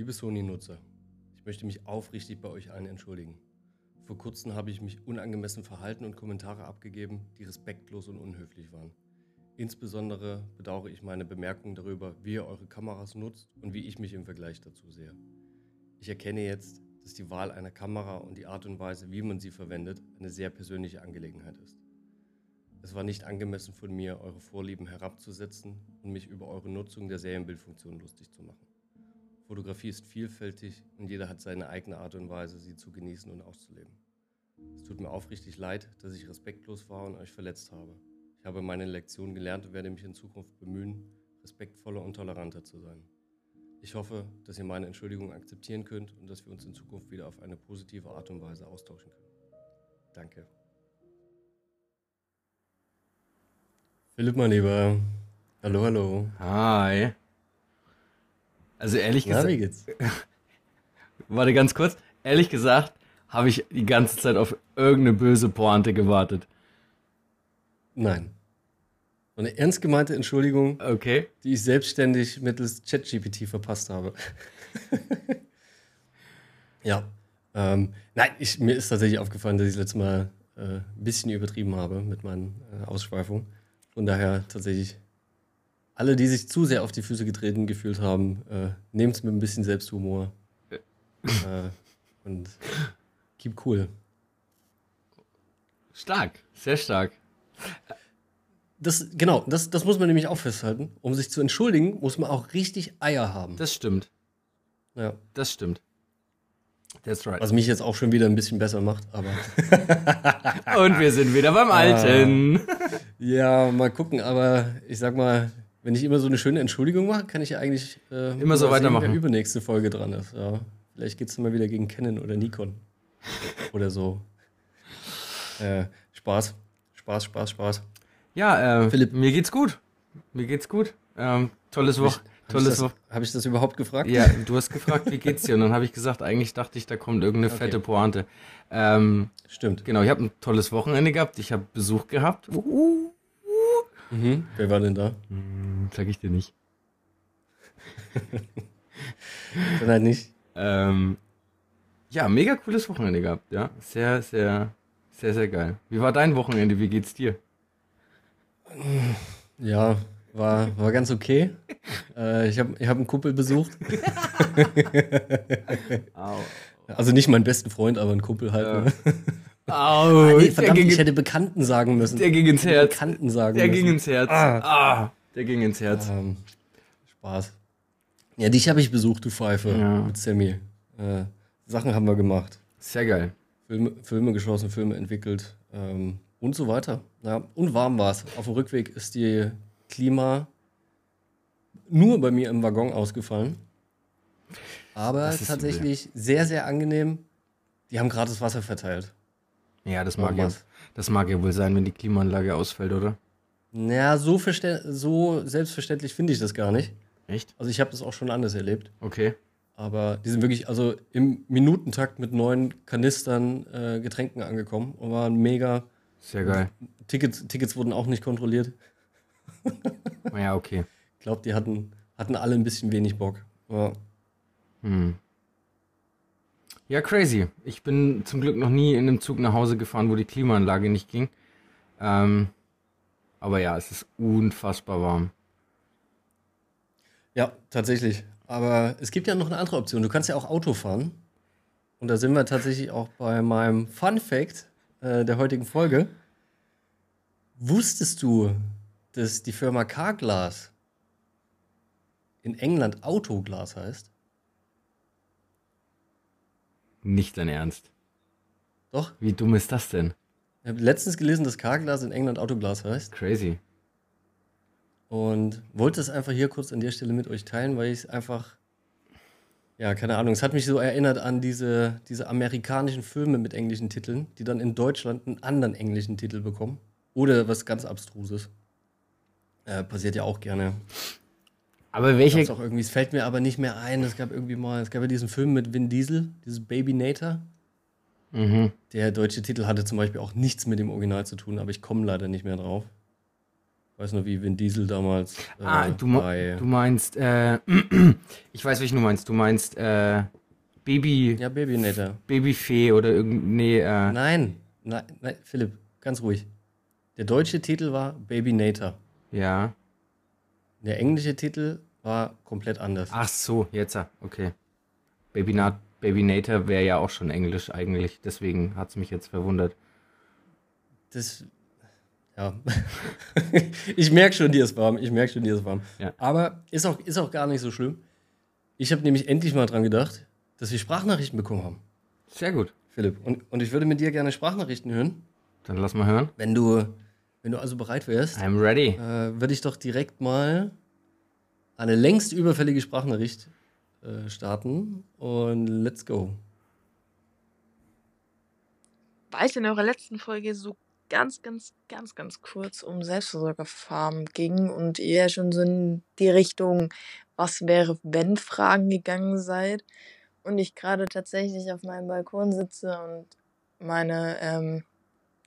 Liebe Sony-Nutzer, ich möchte mich aufrichtig bei euch allen entschuldigen. Vor kurzem habe ich mich unangemessen verhalten und Kommentare abgegeben, die respektlos und unhöflich waren. Insbesondere bedauere ich meine Bemerkungen darüber, wie ihr eure Kameras nutzt und wie ich mich im Vergleich dazu sehe. Ich erkenne jetzt, dass die Wahl einer Kamera und die Art und Weise, wie man sie verwendet, eine sehr persönliche Angelegenheit ist. Es war nicht angemessen von mir, eure Vorlieben herabzusetzen und mich über eure Nutzung der Serienbildfunktion lustig zu machen. Fotografie ist vielfältig und jeder hat seine eigene Art und Weise, sie zu genießen und auszuleben. Es tut mir aufrichtig leid, dass ich respektlos war und euch verletzt habe. Ich habe meine Lektion gelernt und werde mich in Zukunft bemühen, respektvoller und toleranter zu sein. Ich hoffe, dass ihr meine Entschuldigung akzeptieren könnt und dass wir uns in Zukunft wieder auf eine positive Art und Weise austauschen können. Danke. Philipp, mein Lieber. Hallo, hallo. Hi. Also ehrlich gesagt, wie geht's? warte ganz kurz. Ehrlich gesagt, habe ich die ganze Zeit auf irgendeine böse Pointe gewartet. Nein. Eine ernst gemeinte Entschuldigung, Okay. die ich selbstständig mittels ChatGPT verpasst habe. ja. Ähm, nein, ich, mir ist tatsächlich aufgefallen, dass ich das letzte Mal äh, ein bisschen übertrieben habe mit meinen äh, Ausschweifungen. Von daher tatsächlich alle, die sich zu sehr auf die Füße getreten gefühlt haben, äh, nehmt es mit ein bisschen Selbsthumor. äh, und keep cool. Stark. Sehr stark. Das, genau, das, das muss man nämlich auch festhalten. Um sich zu entschuldigen, muss man auch richtig Eier haben. Das stimmt. ja. Das stimmt. That's right. Was mich jetzt auch schon wieder ein bisschen besser macht, aber. Und wir sind wieder beim Alten. ja, mal gucken, aber ich sag mal, wenn ich immer so eine schöne Entschuldigung mache, kann ich ja eigentlich äh, Immer so mal sehen, weitermachen. Wer übernächste Folge dran ist. Ja. Vielleicht geht es mal wieder gegen Canon oder Nikon. oder so. Äh, Spaß. Spaß, Spaß, Spaß. Ja, äh, Philipp. mir geht's gut. Mir geht's gut. Ähm, tolles Woche. Habe ich, hab ich das überhaupt gefragt? Ja, du hast gefragt, wie geht's dir? Und dann habe ich gesagt, eigentlich dachte ich, da kommt irgendeine Okay. fette Pointe. Ähm, Stimmt. genau, ich habe ein tolles Wochenende gehabt. Ich habe Besuch gehabt. Uh, Mhm. Wer war denn da? hm, sag ich dir nicht. Dann halt nicht. Ähm, ja, mega cooles Wochenende gehabt. Ja, sehr, sehr, sehr, sehr geil. Wie war dein Wochenende? Wie geht's dir? Ja, war, war ganz okay. äh, ich habe ich hab einen Kumpel besucht. Also nicht meinen besten Freund, aber einen Kumpel halt. Ja. Ne? Au, Nee, verdammt, ging, ich hätte Bekannten sagen müssen. der ging ins Herz. Bekannten sagen Der müssen. ging ins Herz. Ah, der ging ins Herz. Ähm, Spaß. Ja, dich habe ich besucht, du Pfeife. Ja. Mit Sammy. Äh, Sachen haben wir gemacht. Sehr geil. Filme, Filme geschossen, Filme entwickelt ähm, und so weiter. Ja, und warm war es. Auf dem Rückweg ist die Klima nur bei mir im Waggon ausgefallen. Aber tatsächlich sehr, sehr angenehm. Die haben gratis Wasser verteilt. Ja, das mag ja, das mag ja wohl sein, wenn die Klimaanlage ausfällt, oder? Naja, so, so selbstverständlich finde ich das gar nicht. Echt? Also ich habe das auch schon anders erlebt. Okay. Aber die sind wirklich, also im Minutentakt mit neun Kanistern äh, Getränken angekommen und waren mega. Sehr geil. Tickets, Tickets wurden auch nicht kontrolliert. Ja, okay. Ich glaube, die hatten, hatten alle ein bisschen wenig Bock. Ja. Hm. Ja, crazy. Ich bin zum Glück noch nie in einem Zug nach Hause gefahren, wo die Klimaanlage nicht ging. Ähm, aber ja, es ist unfassbar warm. ja, tatsächlich. Aber es gibt ja noch eine andere Option. Du kannst ja auch Auto fahren. Und da sind wir tatsächlich auch bei meinem Fun Fact äh, der heutigen Folge. Wusstest du, dass die Firma Carglass in England Autoglas heißt? Nicht dein Ernst. Doch. Wie dumm ist das denn? Ich habe letztens gelesen, dass Carglass in England Autoglas heißt. Crazy. Und wollte es einfach hier kurz an der Stelle mit euch teilen, weil ich es einfach, ja, keine Ahnung, es hat mich so erinnert an diese, diese amerikanischen Filme mit englischen Titeln, die dann in Deutschland einen anderen englischen Titel bekommen. Oder was ganz Abstruses. Äh, passiert ja auch gerne. Aber welche. auch irgendwie, es fällt mir aber nicht mehr ein. Es gab irgendwie mal, es gab ja diesen Film mit Vin Diesel, dieses Baby Nator. Mhm. Der deutsche Titel hatte zum Beispiel auch nichts mit dem Original zu tun, aber ich komme leider nicht mehr drauf. weiß nur, wie Vin Diesel damals. Äh, ah, du, du meinst, äh, ich weiß, welchen du meinst. Du meinst, äh, Baby. Ja, Babynator. Babyfee oder irgendwie. Nee, äh. Nein, nein, nein, Philipp, ganz ruhig. Der deutsche Titel war Babynator. Ja. Der englische Titel war komplett anders. Ach so, jetzt, okay. Baby, Baby Nater wäre ja auch schon Englisch eigentlich, deswegen hat es mich jetzt verwundert. Das, ja. ich merke schon, dir ist warm. Ich merke schon, dir ist warm. Ja. Aber ist auch, ist auch gar nicht so schlimm. Ich habe nämlich endlich mal dran gedacht, dass wir Sprachnachrichten bekommen haben. Sehr gut. Philipp. Und, und ich würde mit dir gerne Sprachnachrichten hören. Dann lass mal hören. Wenn du, wenn du also bereit wärst. I'm ready. Äh, würde ich doch direkt mal eine längst überfällige Sprachnachricht äh, starten. Und let's go. Weil es in eurer letzten Folge so ganz, ganz, ganz, ganz kurz um Selbstversorgerfarmen ging und ihr schon so in die Richtung, was wäre, wenn Fragen gegangen seid und ich gerade tatsächlich auf meinem Balkon sitze und meine ähm,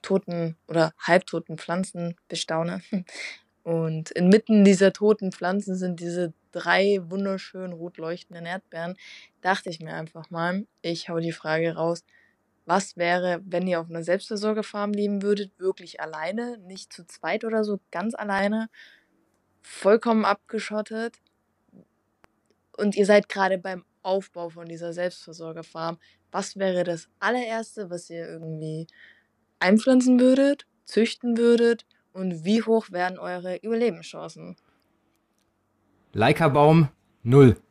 toten oder halbtoten Pflanzen bestaune. Und inmitten dieser toten Pflanzen sind diese drei wunderschön rot leuchtenden Erdbeeren. Dachte ich mir einfach mal, ich hau die Frage raus, was wäre, wenn ihr auf einer Selbstversorgerfarm leben würdet, wirklich alleine, nicht zu zweit oder so, ganz alleine, vollkommen abgeschottet und ihr seid gerade beim Aufbau von dieser Selbstversorgerfarm, was wäre das allererste, was ihr irgendwie einpflanzen würdet, züchten würdet und wie hoch wären eure Überlebenschancen? Leica-Baum, null.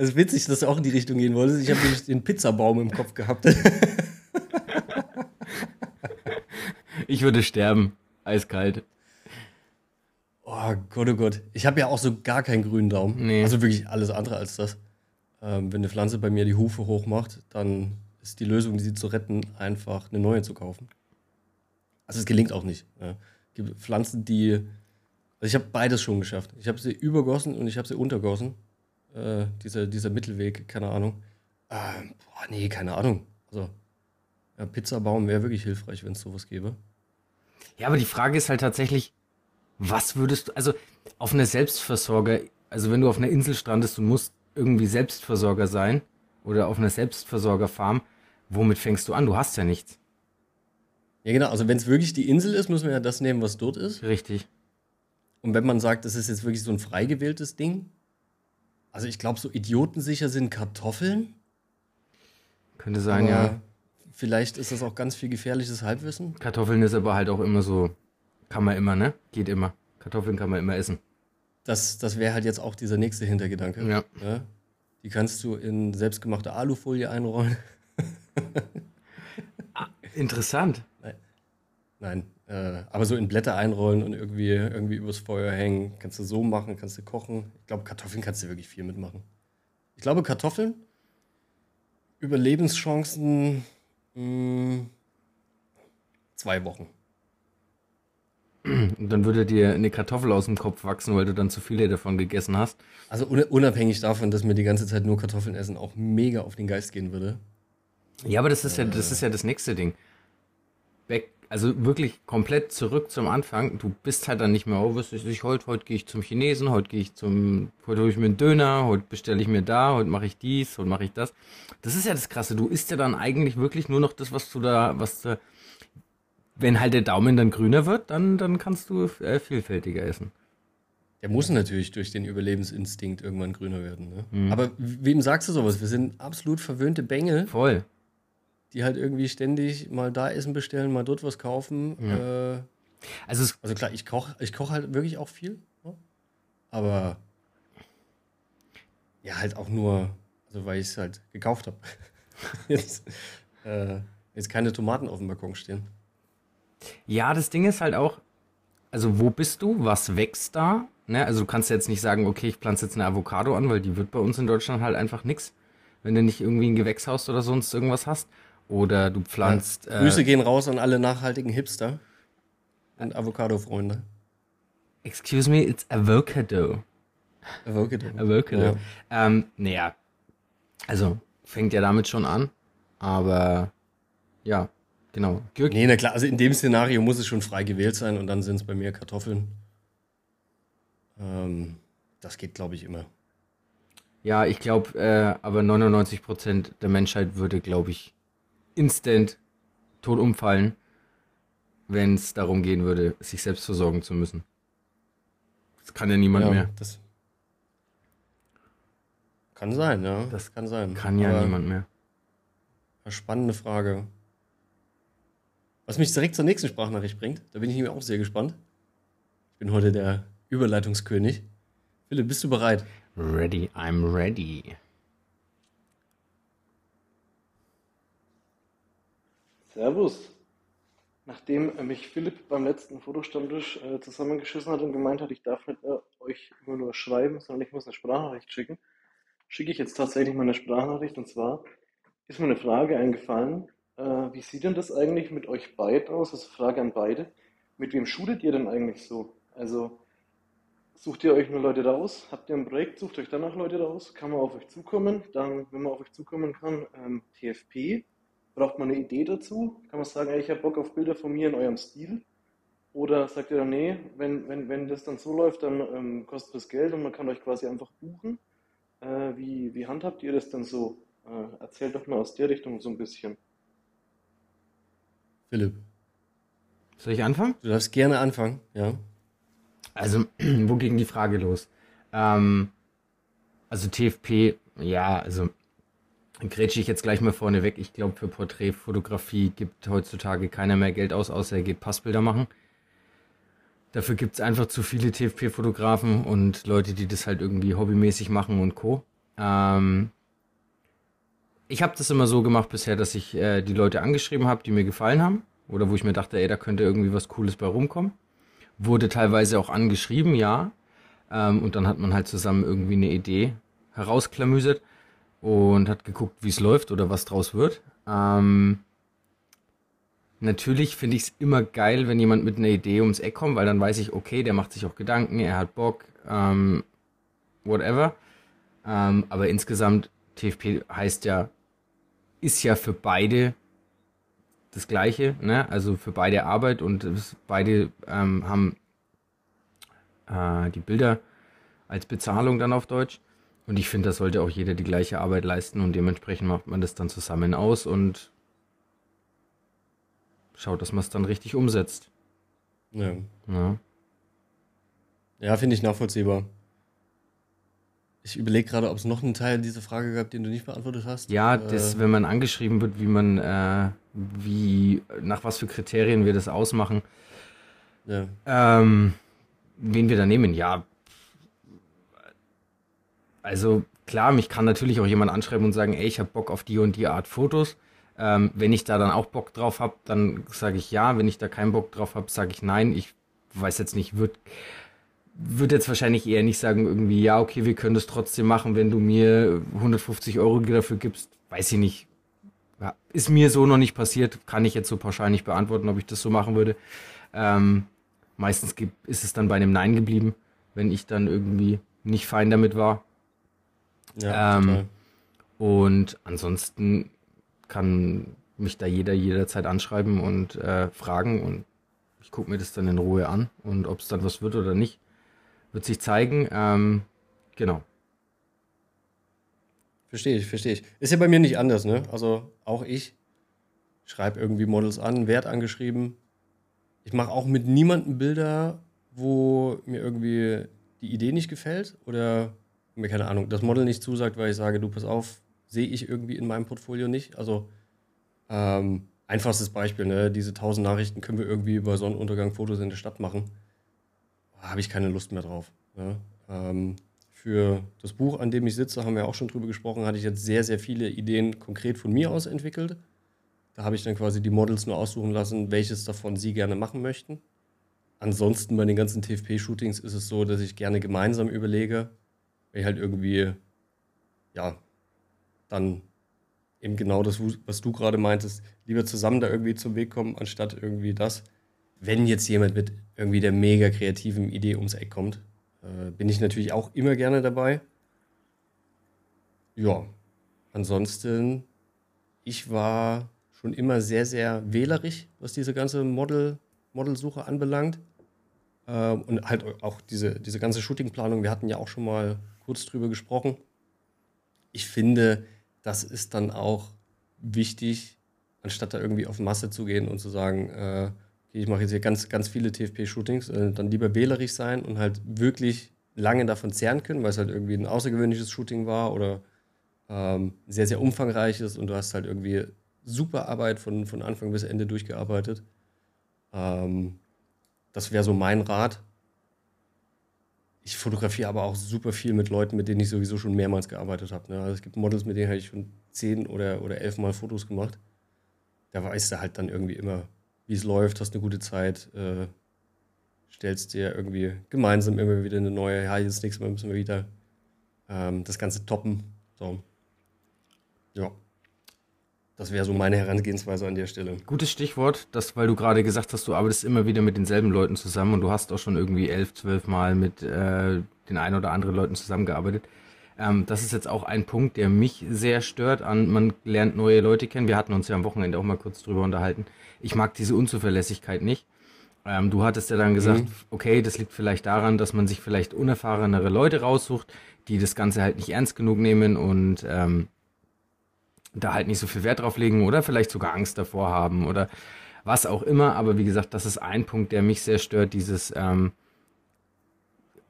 Es ist witzig, dass du auch in die Richtung gehen wolltest. Ich habe nämlich den Pizzabaum im Kopf gehabt. ich würde sterben. Eiskalt. Oh Gott, oh Gott. Ich habe ja auch so gar keinen grünen Daumen. Nee. Also wirklich alles andere als das. Ähm, wenn eine Pflanze bei mir die Hufe hoch macht, dann ist die Lösung, sie zu retten, einfach eine neue zu kaufen. Also es gelingt auch nicht. Ja. Es gibt Pflanzen, die. Also ich habe beides schon geschafft. Ich habe sie übergossen und ich habe sie untergossen. Äh, dieser, dieser Mittelweg, keine Ahnung. Äh, boah, nee, keine Ahnung. Also, ja, Pizzabaum wäre wirklich hilfreich, wenn es sowas gäbe. Ja, aber die Frage ist halt tatsächlich, was würdest du, also auf einer Selbstversorger, also wenn du auf einer Insel strandest und musst irgendwie Selbstversorger sein oder auf einer Selbstversorgerfarm, womit fängst du an? Du hast ja nichts. Ja, genau. Also, wenn es wirklich die Insel ist, müssen wir ja das nehmen, was dort ist. Richtig. Und wenn man sagt, das ist jetzt wirklich so ein frei gewähltes Ding, also ich glaube, so idiotensicher sind Kartoffeln. Könnte sein, aber ja. Vielleicht ist das auch ganz viel gefährliches Halbwissen. Kartoffeln ist aber halt auch immer so kann man immer, ne? Geht immer. Kartoffeln kann man immer essen. Das, das wäre halt jetzt auch dieser nächste Hintergedanke. Ja. ja? Die kannst du in selbstgemachte Alufolie einrollen. Ah, interessant. Nein. Nein. Äh, aber so in Blätter einrollen und irgendwie, irgendwie übers Feuer hängen. Kannst du so machen, kannst du kochen. Ich glaube, Kartoffeln kannst du wirklich viel mitmachen. Ich glaube, Kartoffeln, Überlebenschancen mh, hm, zwei Wochen. Und dann würde dir eine Kartoffel aus dem Kopf wachsen, weil du dann zu viele davon gegessen hast. Also unabhängig davon, dass mir die ganze Zeit nur Kartoffeln essen auch mega auf den Geist gehen würde. Ja, aber das ist ja, das ist ja das nächste Ding. Weg, also wirklich komplett zurück zum Anfang. Du bist halt dann nicht mehr, oh, was ist ich heute? Heute gehe ich zum Chinesen, heute gehe ich zum, heute hole ich mir einen Döner, heute bestelle ich mir da, heute mache ich dies, heute mache ich das. Das ist ja das Krasse. Du isst ja dann eigentlich wirklich nur noch das, was du da, was du wenn halt der Daumen dann grüner wird, dann, dann kannst du äh, vielfältiger essen. Der muss natürlich durch den Überlebensinstinkt irgendwann grüner werden. Ne? Mhm. Aber wem sagst du sowas? Wir sind absolut verwöhnte Bengel. Voll. Die halt irgendwie ständig mal da Essen bestellen, mal dort was kaufen. Ja. Äh, also, also klar, ich koche ich koch halt wirklich auch viel. Ne? Aber ja, halt auch nur, also weil ich es halt gekauft habe. jetzt, äh, jetzt keine Tomaten auf dem Balkon stehen. Ja, das Ding ist halt auch, also wo bist du? Was wächst da? Ne? Also du kannst jetzt nicht sagen, okay, ich pflanze jetzt eine Avocado an, weil die wird bei uns in Deutschland halt einfach nichts, wenn du nicht irgendwie ein Gewächshaus oder sonst irgendwas hast. Oder du pflanzt. Ja. Grüße äh, gehen raus an alle nachhaltigen Hipster und Avocado-Freunde. Excuse me, it's Avocado. Avocado. Avocado. Ja. Ähm, naja, also fängt ja damit schon an, aber ja, genau. Gürk nee, na klar, also in dem Szenario muss es schon frei gewählt sein und dann sind es bei mir Kartoffeln. Ähm, das geht, glaube ich, immer. Ja, ich glaube, äh, aber 99% der Menschheit würde, glaube ich, instant tot umfallen, wenn es darum gehen würde, sich selbst versorgen zu müssen. Das kann ja niemand ja, mehr. Das kann sein, ja. Das kann sein. Kann ja aber niemand mehr. Eine spannende Frage. Was mich direkt zur nächsten Sprachnachricht bringt, da bin ich mir auch sehr gespannt. Ich bin heute der Überleitungskönig. Philipp, bist du bereit? Ready, I'm ready. Servus. Nachdem mich Philipp beim letzten Fotostammtisch äh, zusammengeschissen hat und gemeint hat, ich darf nicht äh, euch immer nur schreiben, sondern ich muss eine Sprachnachricht schicken, schicke ich jetzt tatsächlich mal eine Sprachnachricht. Und zwar ist mir eine Frage eingefallen. Äh, wie sieht denn das eigentlich mit euch beiden aus? Das ist eine Frage an beide. Mit wem shootet ihr denn eigentlich so? Also Sucht ihr euch nur Leute raus? Habt ihr ein Projekt? Sucht euch danach Leute raus? Kann man auf euch zukommen? Dann, wenn man auf euch zukommen kann, ähm, TFP. Braucht man eine Idee dazu? Kann man sagen, ey, ich habe Bock auf Bilder von mir in eurem Stil? Oder sagt ihr dann, nee, wenn, wenn, wenn das dann so läuft, dann ähm, kostet es Geld und man kann euch quasi einfach buchen? Äh, wie, wie handhabt ihr das dann so? Äh, erzählt doch mal aus der Richtung so ein bisschen. Philipp. Soll ich anfangen? Du darfst gerne anfangen, ja. Also, wo ging die Frage los? Ähm, also TFP, ja, also grätsche ich jetzt gleich mal vorne weg. Ich glaube, für Porträtfotografie gibt heutzutage keiner mehr Geld aus, außer er geht Passbilder machen. Dafür gibt es einfach zu viele TFP-Fotografen und Leute, die das halt irgendwie hobbymäßig machen und Co. Ähm, ich habe das immer so gemacht bisher, dass ich äh, die Leute angeschrieben habe, die mir gefallen haben. Oder wo ich mir dachte, ey, da könnte irgendwie was Cooles bei rumkommen. Wurde teilweise auch angeschrieben, ja. Ähm, und dann hat man halt zusammen irgendwie eine Idee herausklamüsert und hat geguckt, wie es läuft oder was draus wird. Ähm, natürlich finde ich es immer geil, wenn jemand mit einer Idee ums Eck kommt, weil dann weiß ich, okay, der macht sich auch Gedanken, er hat Bock, ähm, whatever. Ähm, aber insgesamt, TFP heißt ja, ist ja für beide das Gleiche, ne? also für beide Arbeit und beide ähm, haben äh, die Bilder als Bezahlung dann auf Deutsch. Und ich finde, da sollte auch jeder die gleiche Arbeit leisten und dementsprechend macht man das dann zusammen aus und schaut, dass man es dann richtig umsetzt. Ja. Ja, ja finde ich nachvollziehbar. Ich überlege gerade, ob es noch einen Teil dieser Frage gab, den du nicht beantwortet hast. Ja, das, äh, wenn man angeschrieben wird, wie man, äh, wie, nach was für Kriterien wir das ausmachen. Ja. Ähm, wen wir da nehmen, ja. Also klar, mich kann natürlich auch jemand anschreiben und sagen, ey, ich habe Bock auf die und die Art Fotos. Ähm, wenn ich da dann auch Bock drauf habe, dann sage ich ja. Wenn ich da keinen Bock drauf habe, sage ich nein. Ich weiß jetzt nicht, wird würde jetzt wahrscheinlich eher nicht sagen, irgendwie, ja, okay, wir können das trotzdem machen, wenn du mir 150 Euro dafür gibst. Weiß ich nicht. Ja, ist mir so noch nicht passiert, kann ich jetzt so pauschal nicht beantworten, ob ich das so machen würde. Ähm, meistens ist es dann bei einem Nein geblieben, wenn ich dann irgendwie nicht fein damit war. Ja, ähm, und ansonsten kann mich da jeder jederzeit anschreiben und äh, fragen und ich gucke mir das dann in Ruhe an und ob es dann was wird oder nicht. Wird sich zeigen. Ähm, genau. Verstehe ich, verstehe ich. Ist ja bei mir nicht anders, ne? Also auch ich schreibe irgendwie Models an, Wert angeschrieben. Ich mache auch mit niemandem Bilder, wo mir irgendwie die Idee nicht gefällt oder mir keine Ahnung, das Model nicht zusagt, weil ich sage, du pass auf, sehe ich irgendwie in meinem Portfolio nicht. Also ähm, einfachstes Beispiel, ne? diese tausend Nachrichten können wir irgendwie über Sonnenuntergang Fotos in der Stadt machen habe ich keine Lust mehr drauf. Ja. Ähm, für das Buch, an dem ich sitze, haben wir auch schon drüber gesprochen, hatte ich jetzt sehr, sehr viele Ideen konkret von mir aus entwickelt. Da habe ich dann quasi die Models nur aussuchen lassen, welches davon sie gerne machen möchten. Ansonsten bei den ganzen TFP-Shootings ist es so, dass ich gerne gemeinsam überlege, weil ich halt irgendwie, ja, dann eben genau das, was du gerade meintest, lieber zusammen da irgendwie zum Weg kommen, anstatt irgendwie das wenn jetzt jemand mit irgendwie der mega kreativen Idee ums Eck kommt, äh, bin ich natürlich auch immer gerne dabei. Ja, ansonsten, ich war schon immer sehr, sehr wählerisch, was diese ganze Model, Modelsuche anbelangt. Ähm, und halt auch diese, diese ganze Shootingplanung, wir hatten ja auch schon mal kurz drüber gesprochen. Ich finde, das ist dann auch wichtig, anstatt da irgendwie auf Masse zu gehen und zu sagen, äh, okay, ich mache jetzt hier ganz, ganz viele TFP-Shootings, äh, dann lieber wählerisch sein und halt wirklich lange davon zehren können, weil es halt irgendwie ein außergewöhnliches Shooting war oder ähm, sehr, sehr umfangreiches und du hast halt irgendwie super Arbeit von, von Anfang bis Ende durchgearbeitet. Ähm, das wäre so mein Rat. Ich fotografiere aber auch super viel mit Leuten, mit denen ich sowieso schon mehrmals gearbeitet habe. Ne? Also es gibt Models, mit denen habe ich schon zehn oder, oder elf Mal Fotos gemacht. Da weißt du halt dann irgendwie immer, wie es läuft, hast eine gute Zeit, äh, stellst dir irgendwie gemeinsam immer wieder eine neue, ja, jetzt nächstes Mal müssen wir wieder ähm, das Ganze toppen. So. Ja. Das wäre so meine Herangehensweise an der Stelle. Gutes Stichwort, das, weil du gerade gesagt hast, du arbeitest immer wieder mit denselben Leuten zusammen und du hast auch schon irgendwie elf, zwölf Mal mit äh, den ein oder anderen Leuten zusammengearbeitet. Ähm, das ist jetzt auch ein Punkt, der mich sehr stört. An, man lernt neue Leute kennen. Wir hatten uns ja am Wochenende auch mal kurz drüber unterhalten. Ich mag diese Unzuverlässigkeit nicht. Ähm, du hattest ja dann gesagt, mhm. okay, das liegt vielleicht daran, dass man sich vielleicht unerfahrenere Leute raussucht, die das Ganze halt nicht ernst genug nehmen und ähm, da halt nicht so viel Wert drauf legen oder vielleicht sogar Angst davor haben oder was auch immer. Aber wie gesagt, das ist ein Punkt, der mich sehr stört, dieses ähm,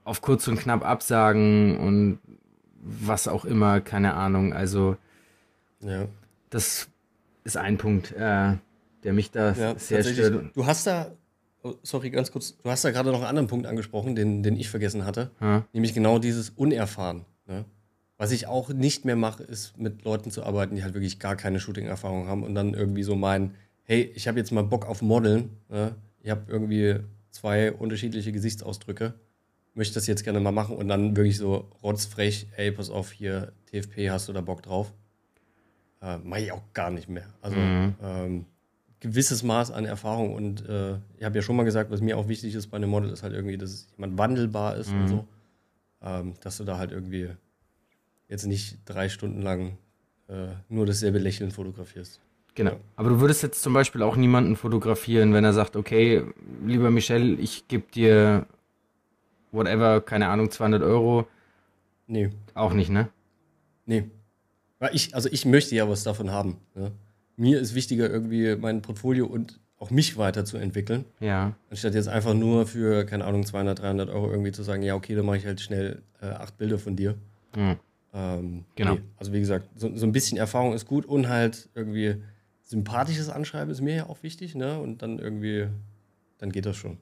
auf kurz und knapp absagen und was auch immer, keine Ahnung. Also ja. das ist ein Punkt, äh, der mich da ja, sehr stört. Du hast da, oh, sorry, ganz kurz, du hast da gerade noch einen anderen Punkt angesprochen, den, den ich vergessen hatte, ja. nämlich genau dieses Unerfahren. Ne? Was ich auch nicht mehr mache, ist mit Leuten zu arbeiten, die halt wirklich gar keine Shooting-Erfahrung haben und dann irgendwie so meinen, hey, ich habe jetzt mal Bock auf Modeln. Ne? Ich habe irgendwie zwei unterschiedliche Gesichtsausdrücke, möchte das jetzt gerne mal machen und dann wirklich so rotzfrech, ey, pass auf, hier TFP, hast du da Bock drauf? Äh, Mache ich auch gar nicht mehr. Also mhm. ähm, gewisses Maß an Erfahrung und äh, ich habe ja schon mal gesagt, was mir auch wichtig ist bei einem Model, ist halt irgendwie, dass jemand wandelbar ist mhm. und so. Ähm, dass du da halt irgendwie jetzt nicht drei Stunden lang äh, nur dasselbe Lächeln fotografierst. Genau. Aber du würdest jetzt zum Beispiel auch niemanden fotografieren, wenn er sagt, okay, lieber Michel, ich gebe dir whatever, keine Ahnung, 200 Euro. Nee. Auch nicht, ne? Nee. Weil ich, also ich möchte ja was davon haben. Ne? Mir ist wichtiger, irgendwie mein Portfolio und auch mich weiterzuentwickeln. Ja. Anstatt jetzt einfach nur für, keine Ahnung, 200, 300 Euro irgendwie zu sagen, ja, okay, dann mache ich halt schnell äh, acht Bilder von dir. Mhm. Ähm, genau. Nee. Also wie gesagt, so, so, ein bisschen Erfahrung ist gut und halt irgendwie sympathisches Anschreiben ist mir ja auch wichtig, ne? Und dann irgendwie, dann geht das schon.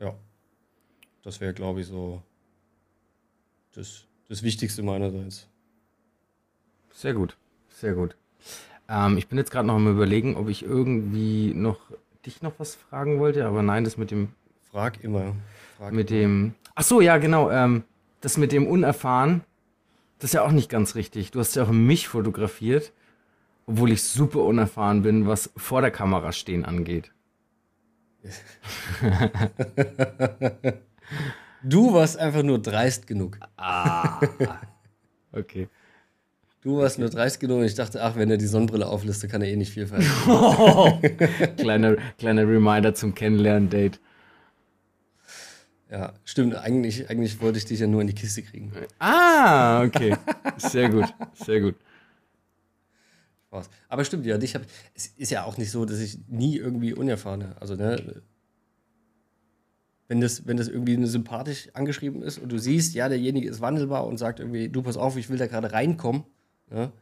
Ja. Das wäre, glaube ich, so das, das Wichtigste meinerseits. Sehr gut, sehr gut. Ähm, ich bin jetzt gerade noch am überlegen, ob ich irgendwie noch dich noch was fragen wollte, aber nein, das mit dem. Frag immer. Frag mit immer. dem. Ach so, ja, genau. Ähm, das mit dem Unerfahren, das ist ja auch nicht ganz richtig. Du hast ja auch mich fotografiert, obwohl ich super unerfahren bin, was vor der Kamera stehen angeht. du warst einfach nur dreist genug. Ah. Okay. Du warst nur dreist genug und ich dachte, ach, wenn er die Sonnenbrille auflistet, kann er eh nicht viel verändern. kleiner, kleiner Reminder zum Kennenlernen-Date. Ja, stimmt. Eigentlich, eigentlich wollte ich dich ja nur in die Kiste kriegen. Ah, okay. Sehr gut, sehr gut. Spaß. Aber stimmt, ja, dich hab, es ist ja auch nicht so, dass ich nie irgendwie unerfahren Also, ne, wenn das, wenn das irgendwie sympathisch angeschrieben ist und du siehst, ja, derjenige ist wandelbar und sagt irgendwie, du pass auf, ich will da gerade reinkommen, ja,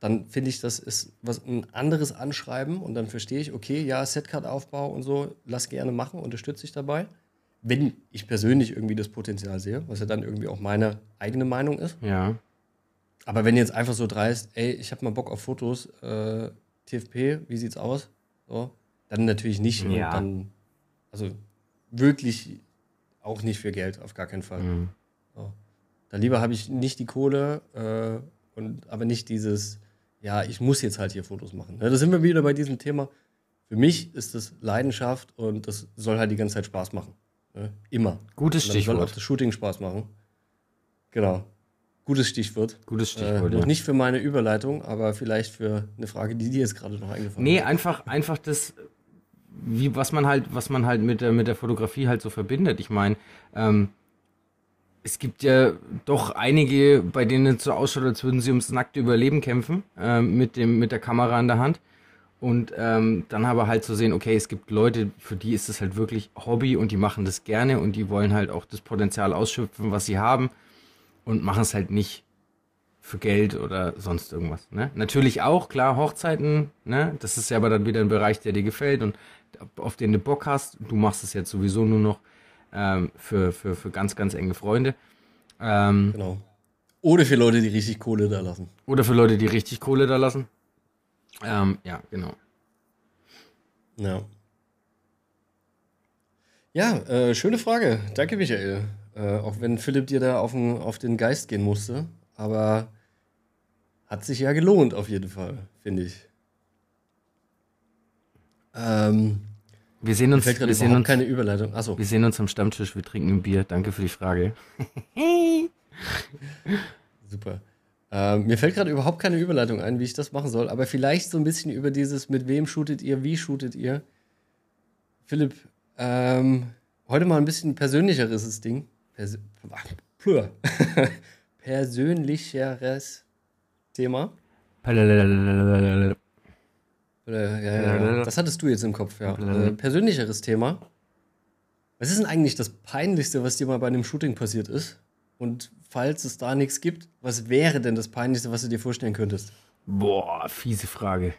dann finde ich, das ist was ein anderes Anschreiben und dann verstehe ich, okay, ja, Setcard-Aufbau und so, lass gerne machen, unterstütze dich dabei wenn ich persönlich irgendwie das Potenzial sehe, was ja dann irgendwie auch meine eigene Meinung ist. Ja. Aber wenn jetzt einfach so dreist, ey, ich habe mal Bock auf Fotos, äh, TFP, wie sieht's aus? So, dann natürlich nicht. Ja. Dann, also wirklich auch nicht für Geld, auf gar keinen Fall. Mhm. So. Da lieber habe ich nicht die Kohle, äh, und, aber nicht dieses, ja, ich muss jetzt halt hier Fotos machen. Ja, da sind wir wieder bei diesem Thema. Für mich ist das Leidenschaft und das soll halt die ganze Zeit Spaß machen. Ne? Immer. Gutes Stichwort. Soll auch das Shooting Spaß machen. Genau. Gutes Stichwort. Gutes Stichwort, Äh, ja. nicht für meine Überleitung, aber vielleicht für eine Frage, die dir jetzt gerade noch eingefallen Nee, ist. einfach, einfach das, wie, was man halt, was man halt mit der, mit der Fotografie halt so verbindet. Ich meine, ähm, es gibt ja doch einige, bei denen es so ausschaut, als würden sie ums nackte Überleben kämpfen, ähm, mit dem, mit der Kamera in der Hand. Und ähm, dann aber halt zu sehen, okay, es gibt Leute, für die ist es halt wirklich Hobby und die machen das gerne und die wollen halt auch das Potenzial ausschöpfen, was sie haben und machen es halt nicht für Geld oder sonst irgendwas. Ne? Natürlich auch, klar, Hochzeiten, ne? das ist ja aber dann wieder ein Bereich, der dir gefällt und auf den du Bock hast. Du machst es jetzt sowieso nur noch ähm, für, für, für ganz, ganz enge Freunde. Ähm, Genau. Oder für Leute, die richtig Kohle da lassen. oder für Leute, die richtig Kohle da lassen. Ähm, ja, genau. Ja. Ja, äh, schöne Frage. Danke, Michael. Äh, auch wenn Philipp dir da auf den, auf den Geist gehen musste. Aber hat sich ja gelohnt, auf jeden Fall, finde ich. Ähm, Wir sehen uns, wir sehen uns, keine Überleitung. Achso, wir sehen uns am Stammtisch, wir trinken ein Bier. Danke für die Frage. super. Ähm, mir fällt gerade überhaupt keine Überleitung ein, wie ich das machen soll. Aber vielleicht so ein bisschen über dieses, mit wem shootet ihr, wie shootet ihr. Philipp, ähm, heute mal ein bisschen persönlicheres Ding. Pers. Persönlicheres Thema. Ja, ja. Das hattest du jetzt im Kopf, ja. Äh, persönlicheres Thema. Was ist denn eigentlich das Peinlichste, was dir mal bei einem Shooting passiert ist? Und falls es da nichts gibt, was wäre denn das Peinlichste, was du dir vorstellen könntest? Boah, fiese Frage.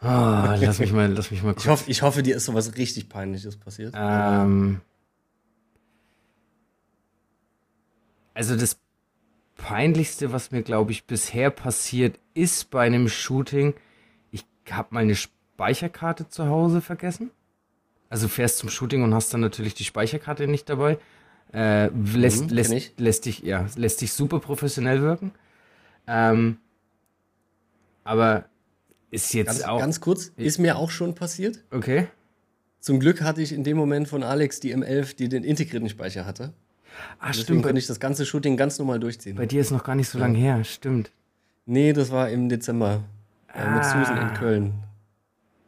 Ah, lass mich mal, lass mich mal kurz. Ich hoffe, ich hoffe, dir ist sowas richtig Peinliches passiert. Ähm, also das Peinlichste, was mir, glaube ich, bisher passiert ist bei einem Shooting, ich habe meine Speicherkarte zu Hause vergessen. Also fährst zum Shooting und hast dann natürlich die Speicherkarte nicht dabei. Äh, lässt, Mhm, lässt, lässt dich, ja, lässt dich super professionell wirken. Ähm, aber ist jetzt Ganz, auch. ganz kurz, ist mir auch schon passiert. okay. Zum Glück hatte ich in dem Moment von Alex die M11, die den integrierten Speicher hatte. Ah, Deswegen stimmt. konnte Bei, ich das ganze Shooting ganz normal durchziehen. bei dir ist noch gar nicht so lange her. Stimmt. Nee, das war im Dezember. Äh, mit Ah. Susan in Köln.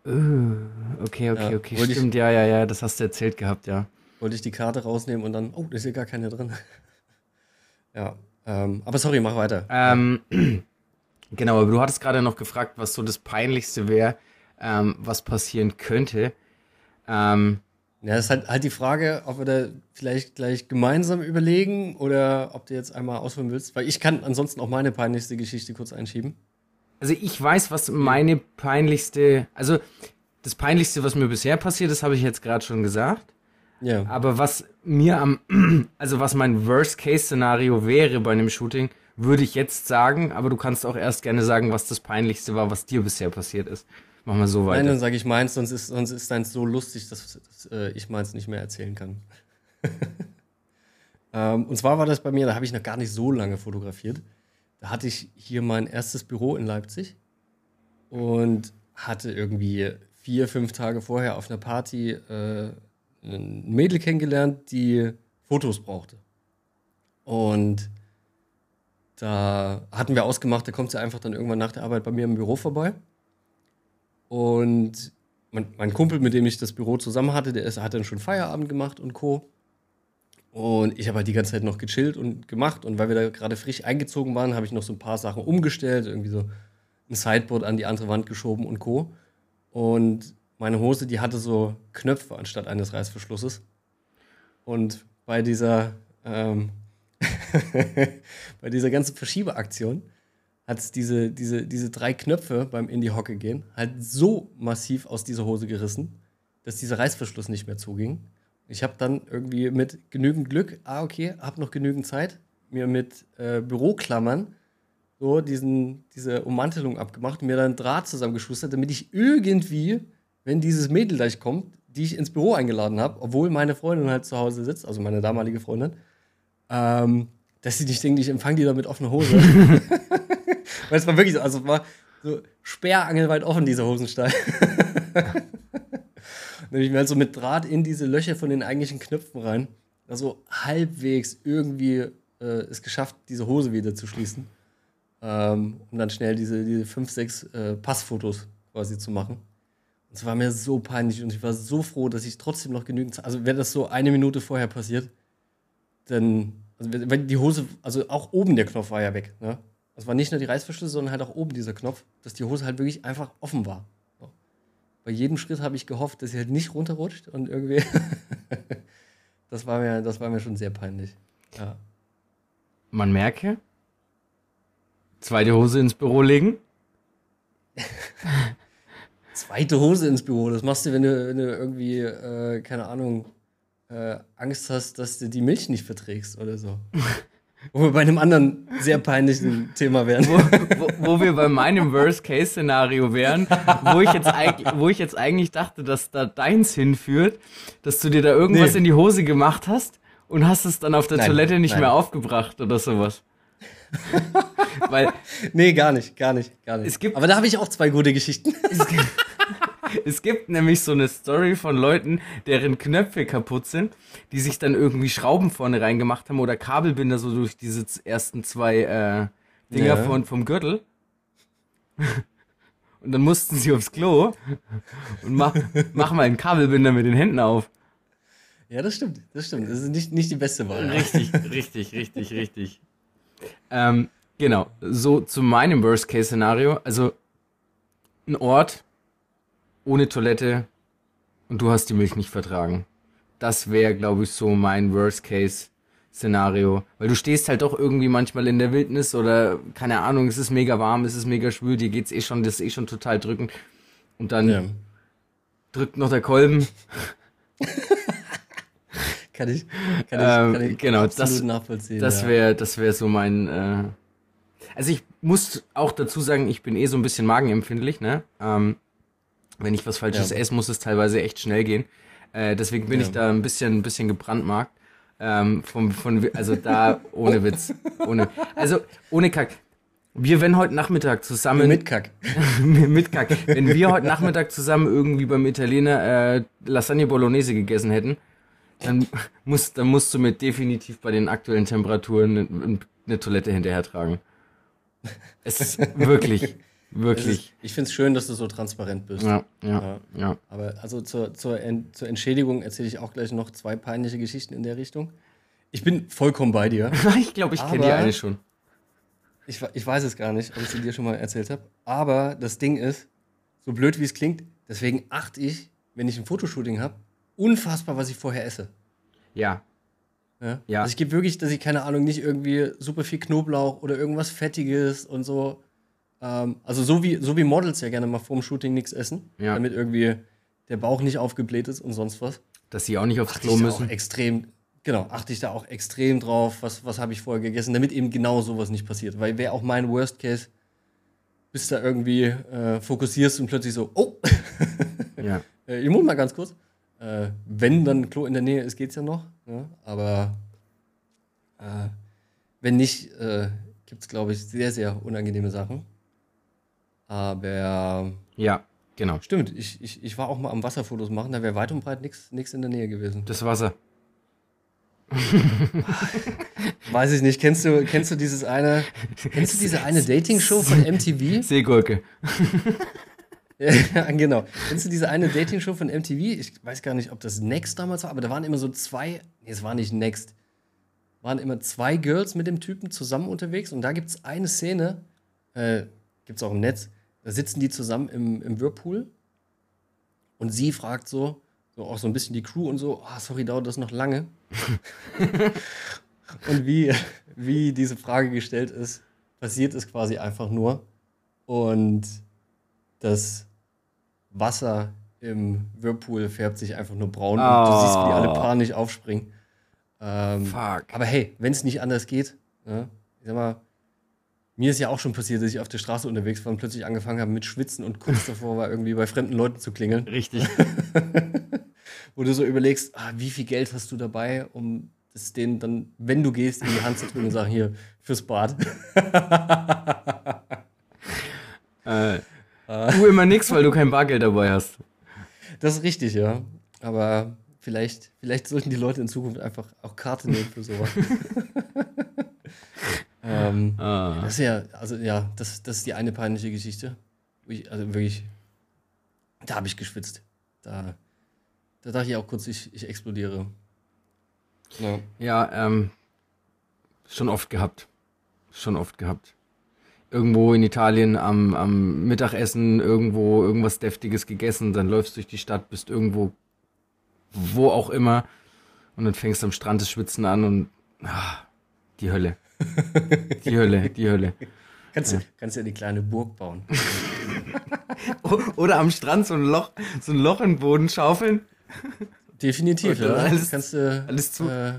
Uh, okay, okay, Ja, okay. wollte ich- Stimmt, ja, ja, ja, das hast du erzählt gehabt, ja. Wollte ich die Karte rausnehmen und dann, oh, da ist hier gar keine drin. ja. Ähm, aber sorry, mach weiter. Ähm, genau, aber du hattest gerade noch gefragt, was so das Peinlichste wäre, ähm, was passieren könnte. Ähm, Ja, das ist halt, halt die Frage, ob wir da vielleicht gleich gemeinsam überlegen oder ob du jetzt einmal ausholen willst. Weil ich kann ansonsten auch meine peinlichste Geschichte kurz einschieben. also ich weiß, was meine peinlichste, also das Peinlichste, was mir bisher passiert ist, habe ich jetzt gerade schon gesagt. Ja. Aber was mir am, also was mein Worst-Case-Szenario wäre bei einem Shooting, würde ich jetzt sagen, aber du kannst auch erst gerne sagen, was das Peinlichste war, was dir bisher passiert ist. Machen wir so weiter. Nein, dann sage ich meins, sonst ist, sonst ist deins so lustig, dass, dass äh, ich meins nicht mehr erzählen kann. ähm, und zwar war das bei mir, da habe ich noch gar nicht so lange fotografiert. Da hatte ich hier mein erstes Büro in Leipzig und hatte irgendwie vier, fünf Tage vorher auf einer Party äh, ein Mädel kennengelernt, die Fotos brauchte. Und da hatten wir ausgemacht, da kommt sie einfach dann irgendwann nach der Arbeit bei mir im Büro vorbei. Und mein, mein Kumpel, mit dem ich das Büro zusammen hatte, der ist, hat dann schon Feierabend gemacht und Co. Und ich habe halt die ganze Zeit noch gechillt und gemacht. Und weil wir da gerade frisch eingezogen waren, habe ich noch so ein paar Sachen umgestellt, irgendwie so ein Sideboard an die andere Wand geschoben und Co. Und meine Hose, die hatte so Knöpfe anstatt eines Reißverschlusses. Und bei dieser, ähm, bei dieser ganzen Verschiebeaktion hat es diese, diese, diese drei Knöpfe beim in die Hocke gehen halt so massiv aus dieser Hose gerissen, dass dieser Reißverschluss nicht mehr zuging. Ich habe dann irgendwie mit genügend Glück, ah, okay, habe noch genügend Zeit, mir mit äh, Büroklammern so diesen, diese Ummantelung abgemacht und mir dann Draht zusammengeschustert, damit ich irgendwie, wenn dieses Mädel gleich kommt, die ich ins Büro eingeladen habe, obwohl meine Freundin halt zu Hause sitzt, also meine damalige Freundin, ähm, dass sie nicht denkt, ich empfange die da mit offener Hose. Weil es war wirklich so, also es war so sperrangelweit offen, dieser Hosenstall. Dann habe ich mir halt so mit Draht in diese Löcher von den eigentlichen Knöpfen rein, da so halbwegs irgendwie äh, es geschafft, diese Hose wieder zu schließen. Ähm, um dann schnell diese, diese fünf, sechs äh, Passfotos quasi zu machen. Es war mir so peinlich und ich war so froh, dass ich trotzdem noch genügend. Also, wäre das so eine Minute vorher passiert, dann. Also, wenn die Hose, also auch oben der Knopf war ja weg. Ne? Es war nicht nur die Reißverschlüsse, sondern halt auch oben dieser Knopf, dass die Hose halt wirklich einfach offen war. So. Bei jedem Schritt habe ich gehofft, dass sie halt nicht runterrutscht und irgendwie. das, war mir, das war mir schon sehr peinlich. Ja. Man merke, zweite Hose ins Büro legen. Zweite Hose ins Büro, das machst du, wenn du, wenn du irgendwie, äh, keine Ahnung, äh, Angst hast, dass du die Milch nicht verträgst oder so. Wo wir bei einem anderen sehr peinlichen Thema wären. Wo, wo, wo wir bei meinem Worst-Case-Szenario wären, wo ich, jetzt eigentlich, wo ich jetzt eigentlich dachte, dass da deins hinführt, dass du dir da irgendwas Nee. in die Hose gemacht hast und hast es dann auf der Nein, Toilette nicht nein. mehr aufgebracht oder sowas. Weil Nee, gar nicht, gar nicht, gar nicht. Es gibt- Aber da habe ich auch zwei gute Geschichten. es gibt, es gibt nämlich so eine Story von Leuten, deren Knöpfe kaputt sind, die sich dann irgendwie Schrauben vorne reingemacht haben oder Kabelbinder so durch diese ersten zwei äh, Dinger Ja. von, vom Gürtel. Und dann mussten sie aufs Klo und mach, mach mal einen Kabelbinder mit den Händen auf. Ja, das stimmt, das stimmt. Das ist nicht, nicht die beste Wahl. Richtig, richtig, richtig, richtig. Ähm, genau, so zu meinem Worst-Case-Szenario. Also ein Ort ohne Toilette und du hast die Milch nicht vertragen. Das wäre, glaube ich, so mein Worst-Case-Szenario. Weil du stehst halt doch irgendwie manchmal in der Wildnis oder, keine Ahnung, es ist mega warm, es ist mega schwül, dir geht's eh schon, das ist eh schon total drückend. Und dann Ja. drückt noch der Kolben. Kann ich, kann ich, Ähm, kann ich genau, das- nachvollziehen. Das ja. wäre, das wäre so mein. Äh also ich muss auch dazu sagen, ich bin eh so ein bisschen magenempfindlich, ne? Ähm, wenn ich was Falsches Ja. esse, muss es teilweise echt schnell gehen. Äh, deswegen bin Ja. ich da ein bisschen, ein bisschen gebrandmarkt. Ähm, vom, von, also da ohne Witz, ohne, also ohne Kack. Wir, wenn heute Nachmittag zusammen Mit Kack. mit Kack, wenn wir heute Nachmittag zusammen irgendwie beim Italiener äh, Lasagne Bolognese gegessen hätten, dann, muss, dann musst du mir definitiv bei den aktuellen Temperaturen eine, eine Toilette hinterher tragen. Es ist wirklich, wirklich. ist, ich finde es schön, dass du so transparent bist. Ja, ja, Ja. ja. Aber also zur, zur, En zur Entschädigung erzähle ich auch gleich noch zwei peinliche Geschichten in der Richtung. Ich bin vollkommen bei dir. Ich glaube, ich kenne die eine schon. Ich, ich weiß es gar nicht, ob ich sie dir schon mal erzählt habe. Aber das Ding ist, so blöd wie es klingt, deswegen achte ich, wenn ich ein Fotoshooting habe, unfassbar, was ich vorher esse. Ja, Ja? Ja. Also ich gebe wirklich, dass ich, keine Ahnung, nicht irgendwie super viel Knoblauch oder irgendwas Fettiges und so. Ähm, also so wie, so wie Models ja gerne mal vorm Shooting nichts essen, Ja. damit irgendwie der Bauch nicht aufgebläht ist und sonst was. dass sie auch nicht aufs Achte Klo müssen. auch extrem, genau, achte ich da auch extrem drauf, was, was habe ich vorher gegessen, damit eben genau sowas nicht passiert. Weil wäre auch mein Worst Case, bis da irgendwie äh, fokussierst und plötzlich so, oh, Ja. äh, ich muss mal ganz kurz. Äh, wenn dann ein Klo in der Nähe ist, geht's ja noch. Ja? Aber äh, wenn nicht, äh, gibt es, glaube ich, sehr, sehr unangenehme Sachen. Aber Ja, genau. stimmt, ich, ich, ich war auch mal am Wasserfotos machen, da wäre weit und breit nichts in der Nähe gewesen. Das Wasser. Weiß ich nicht. Kennst du, kennst du dieses eine, kennst du diese eine Dating-Show von MTV? Seegurke. Ja, genau. Kennst du diese eine Dating-Show von MTV? Ich weiß gar nicht, ob das Next damals war, aber da waren immer so zwei, nee, es war nicht Next. Waren immer zwei Girls mit dem Typen zusammen unterwegs und da gibt es eine Szene, äh, gibt es auch im Netz, da sitzen die zusammen im, im Whirlpool und sie fragt so, so auch so ein bisschen die Crew und so, ah, sorry, dauert das noch lange? und wie, wie diese Frage gestellt ist, passiert es quasi einfach nur und das Wasser im Whirlpool färbt sich einfach nur braun und du siehst, wie alle Oh. panisch aufspringen. Ähm, Fuck. aber hey, wenn es nicht anders geht, ne, ich sag mal, mir ist ja auch schon passiert, dass ich auf der Straße unterwegs war und plötzlich angefangen habe mit Schwitzen und kurz davor war, irgendwie bei fremden Leuten zu klingeln, Richtig. wo du so überlegst, ah, wie viel Geld hast du dabei, um es denen dann, wenn du gehst, in die Hand zu drücken und sagen, hier, fürs Bad. du immer nix, weil du kein Bargeld dabei hast. Das ist richtig, ja. Aber vielleicht, vielleicht sollten die Leute in Zukunft einfach auch Karte nehmen für sowas. Ähm, Ah. Das ist ja, also ja, das, das ist die eine peinliche Geschichte. Ich, also wirklich, da habe ich geschwitzt. Da, da dachte ich auch kurz, ich, ich explodiere. Ja. Ja, ähm, schon oft gehabt. Schon oft gehabt. Irgendwo in Italien am, am Mittagessen irgendwo irgendwas Deftiges gegessen, dann läufst du durch die Stadt, bist irgendwo, wo auch immer, und dann fängst du am Strand das Schwitzen an und ah, die Hölle. Die Hölle, die Hölle. Kannst, du, kannst ja die kleine Burg bauen. Oder am Strand so ein Loch, so ein Loch im Boden schaufeln. Definitiv, ja. alles- kannst du alles zu. Äh,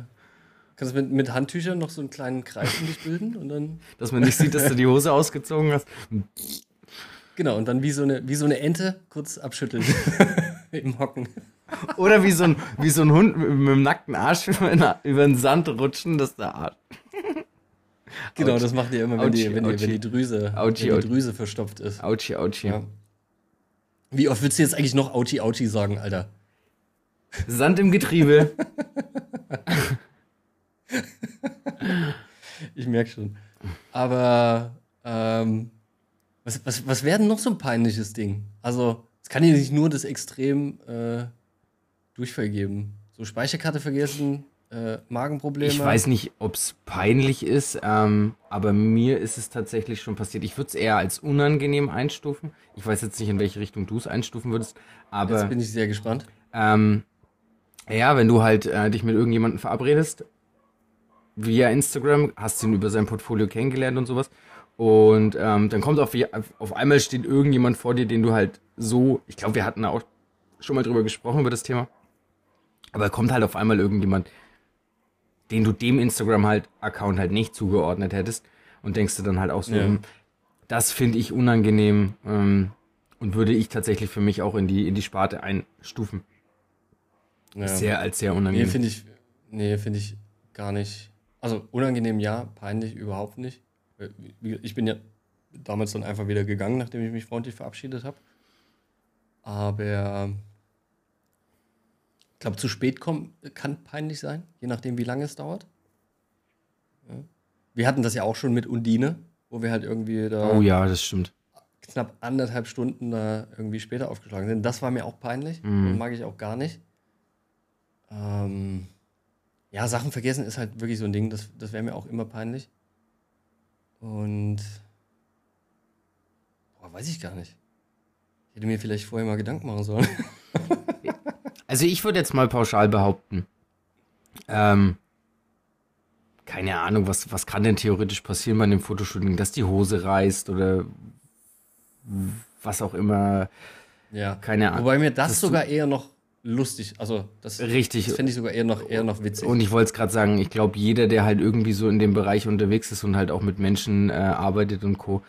kannst mit, mit Handtüchern noch so einen kleinen Kreis um dich bilden und dann. Dass man nicht sieht, dass du die Hose ausgezogen hast. Genau, und dann wie so eine, wie so eine Ente kurz abschütteln. Im Hocken. Oder wie so ein, wie so ein Hund mit, mit dem nackten Arsch über, den- über den Sand rutschen, dass der Arsch. Genau, Ouch. das macht ihr immer, wenn, die, Ouchie, wenn, die, wenn die Drüse, Ouchie, wenn die Drüse verstopft ist. Autschi, Autschi. Ja. Wie oft willst du jetzt eigentlich noch Ouchi Ouchi sagen, Alter? Sand im Getriebe. Ich merke schon. Aber ähm, was, was, was wäre denn noch so ein peinliches Ding? Also, es kann ja nicht nur das Extrem äh, Durchfall geben. So Speicherkarte vergessen, äh, Magenprobleme. Ich weiß nicht, ob es peinlich ist, ähm, aber mir ist es tatsächlich schon passiert. Ich würde es eher als unangenehm einstufen. Ich weiß jetzt nicht, in welche Richtung du es einstufen würdest, aber Jetzt bin ich sehr gespannt. ähm, ja, wenn du halt äh, dich mit irgendjemandem verabredest, via Instagram, hast ihn über sein Portfolio kennengelernt und sowas. Und ähm, dann kommt auf, auf einmal steht irgendjemand vor dir, den du halt so, ich glaube, wir hatten da auch schon mal drüber gesprochen, über das Thema. Aber kommt halt auf einmal irgendjemand, den du dem Instagram halt Account halt nicht zugeordnet hättest und denkst du dann halt auch so, Ja. hm, das finde ich unangenehm ähm, und würde ich tatsächlich für mich auch in die in die Sparte einstufen. Ja. Sehr als sehr Nee, unangenehm. finde ich, nee, finde ich gar nicht. Also unangenehm ja, peinlich überhaupt nicht. Äh, Ich bin ja damals dann einfach wieder gegangen, nachdem ich mich freundlich verabschiedet habe. Aber ich glaube, zu spät kommen kann peinlich sein, je nachdem, wie lange es dauert. Ja. Wir hatten das ja auch schon mit Undine, wo wir halt irgendwie da oh ja, das stimmt. knapp anderthalb Stunden da irgendwie später aufgeschlagen sind. Das war mir auch peinlich. Mhm. Das mag ich auch gar nicht. Ähm, ja, Sachen vergessen ist halt wirklich so ein Ding, das, das wäre mir auch immer peinlich. Und boah, weiß ich gar nicht. Ich hätte mir vielleicht vorher mal Gedanken machen sollen. Also ich würde jetzt mal pauschal behaupten, ähm, keine Ahnung, was, was kann denn theoretisch passieren bei einem Fotoshooting, dass die Hose reißt oder was auch immer, ja. keine Ahnung. Wobei mir das sogar eher noch lustig, also das, Richtig. das fände ich sogar eher noch, eher noch witzig. Und ich wollte es gerade sagen, ich glaube, jeder, der halt irgendwie so in dem Bereich unterwegs ist und halt auch mit Menschen äh, arbeitet und Co.,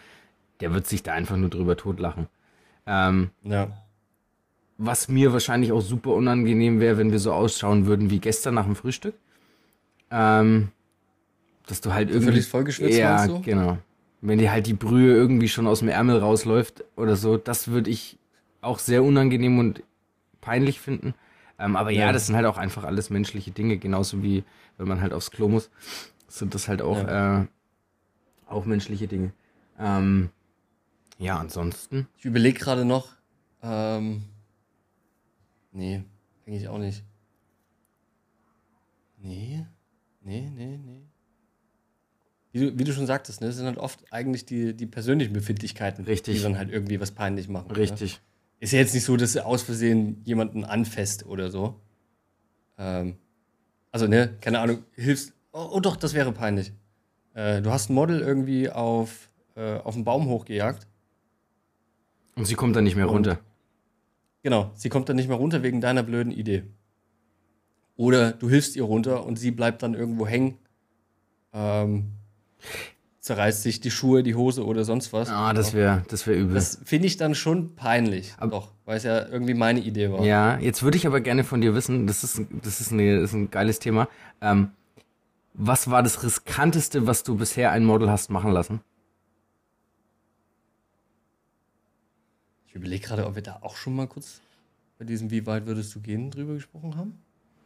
der wird sich da einfach nur drüber totlachen. Ähm, ja. was mir wahrscheinlich auch super unangenehm wäre, wenn wir so ausschauen würden wie gestern nach dem Frühstück. Ähm, dass du halt irgendwie. völlig vollgeschwitzt, Ja, du? genau. Wenn dir halt die Brühe irgendwie schon aus dem Ärmel rausläuft oder so, das würde ich auch sehr unangenehm und peinlich finden. Ähm, aber ja. Ja. das sind halt auch einfach alles menschliche Dinge, genauso wie wenn man halt aufs Klo muss, sind das halt auch, äh, auch menschliche Dinge. Ähm, ja, ansonsten. Ich überlege gerade noch. Ähm, nee, eigentlich auch nicht. Nee, nee, nee, nee. Wie du, wie du schon sagtest, ne, das sind halt oft eigentlich die, die persönlichen Befindlichkeiten, Richtig. die dann halt irgendwie was peinlich machen. Ne? Richtig. Ist ja jetzt nicht so, dass du aus Versehen jemanden anfasst oder so. Ähm, also, ne, keine Ahnung, hilfst. Oh, oh doch, das wäre peinlich. Äh, du hast ein Model irgendwie auf, äh, auf einen Baum hochgejagt. Und sie kommt dann nicht mehr Und- runter. Genau, sie kommt dann nicht mehr runter wegen deiner blöden Idee. Oder du hilfst ihr runter und sie bleibt dann irgendwo hängen, ähm, zerreißt sich die Schuhe, die Hose oder sonst was. Ah, das wäre das wär übel. Das finde ich dann schon peinlich. Aber- doch, weil es ja irgendwie meine Idee war. Ja, jetzt würde ich aber gerne von dir wissen, das ist, das ist, eine, das ist ein geiles Thema. Ähm, was war das riskanteste, was du bisher ein Model hast machen lassen? Ich überlege gerade, ob wir da auch schon mal kurz bei diesem Wie weit würdest du gehen drüber gesprochen haben.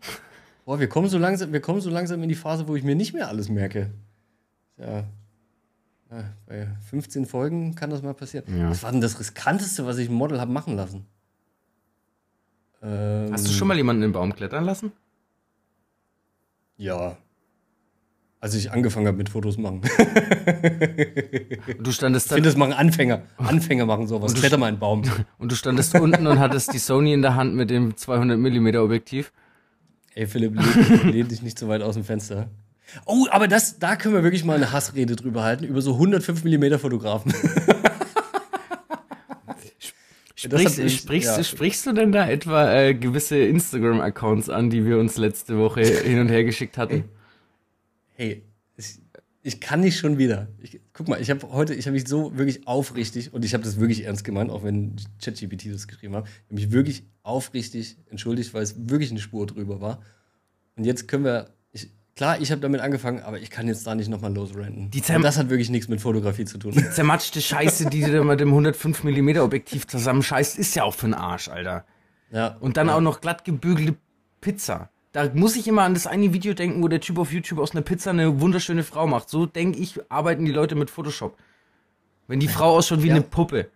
Boah, wir kommen so langsam, wir kommen so langsam in die Phase, wo ich mir nicht mehr alles merke. Ja, Ja, bei 15 Folgen kann das mal passieren. Ja. Was war denn das riskanteste, was ich ein Model habe machen lassen? Ähm, Hast du schon mal jemanden in den Baum klettern lassen? Ja. Als ich angefangen habe mit Fotos machen. Du standest Ich dann finde, das machen Anfänger. Anfänger machen sowas. Kletter mal in einen Baum. und du standest unten und hattest die Sony in der Hand mit dem 200 mm Objektiv. Ey, Philipp, lehn, lehn dich nicht so weit aus dem Fenster. Oh, aber das, da können wir wirklich mal eine Hassrede drüber halten, über so 105 mm Fotografen. Sprichst, mich- sprichst, ja. sprichst du denn da etwa äh, gewisse Instagram-Accounts an, die wir uns letzte Woche hin und her geschickt hatten? Hey, ich, ich kann nicht schon wieder. Ich, guck mal, ich habe heute, ich habe mich so wirklich aufrichtig, und ich habe das wirklich ernst gemeint, auch wenn ChatGPT das geschrieben hat, ich habe mich wirklich aufrichtig entschuldigt, weil es wirklich eine Spur drüber war. Und jetzt können wir, klar, ich habe damit angefangen, aber ich kann jetzt da nicht nochmal losrenten. Die das hat wirklich nichts mit Fotografie zu tun. Zermatschte Scheiße, die du da mit dem 105 mm Objektiv zusammenscheißt, ist ja auch für den Arsch, Alter. ja. Und dann ja. auch noch glatt gebügelte Pizza. Da muss ich immer an das eine Video denken, wo der Typ auf YouTube aus einer Pizza eine wunderschöne Frau macht. So denke ich, arbeiten die Leute mit Photoshop. Wenn die Frau ausschaut wie Ja. eine Puppe.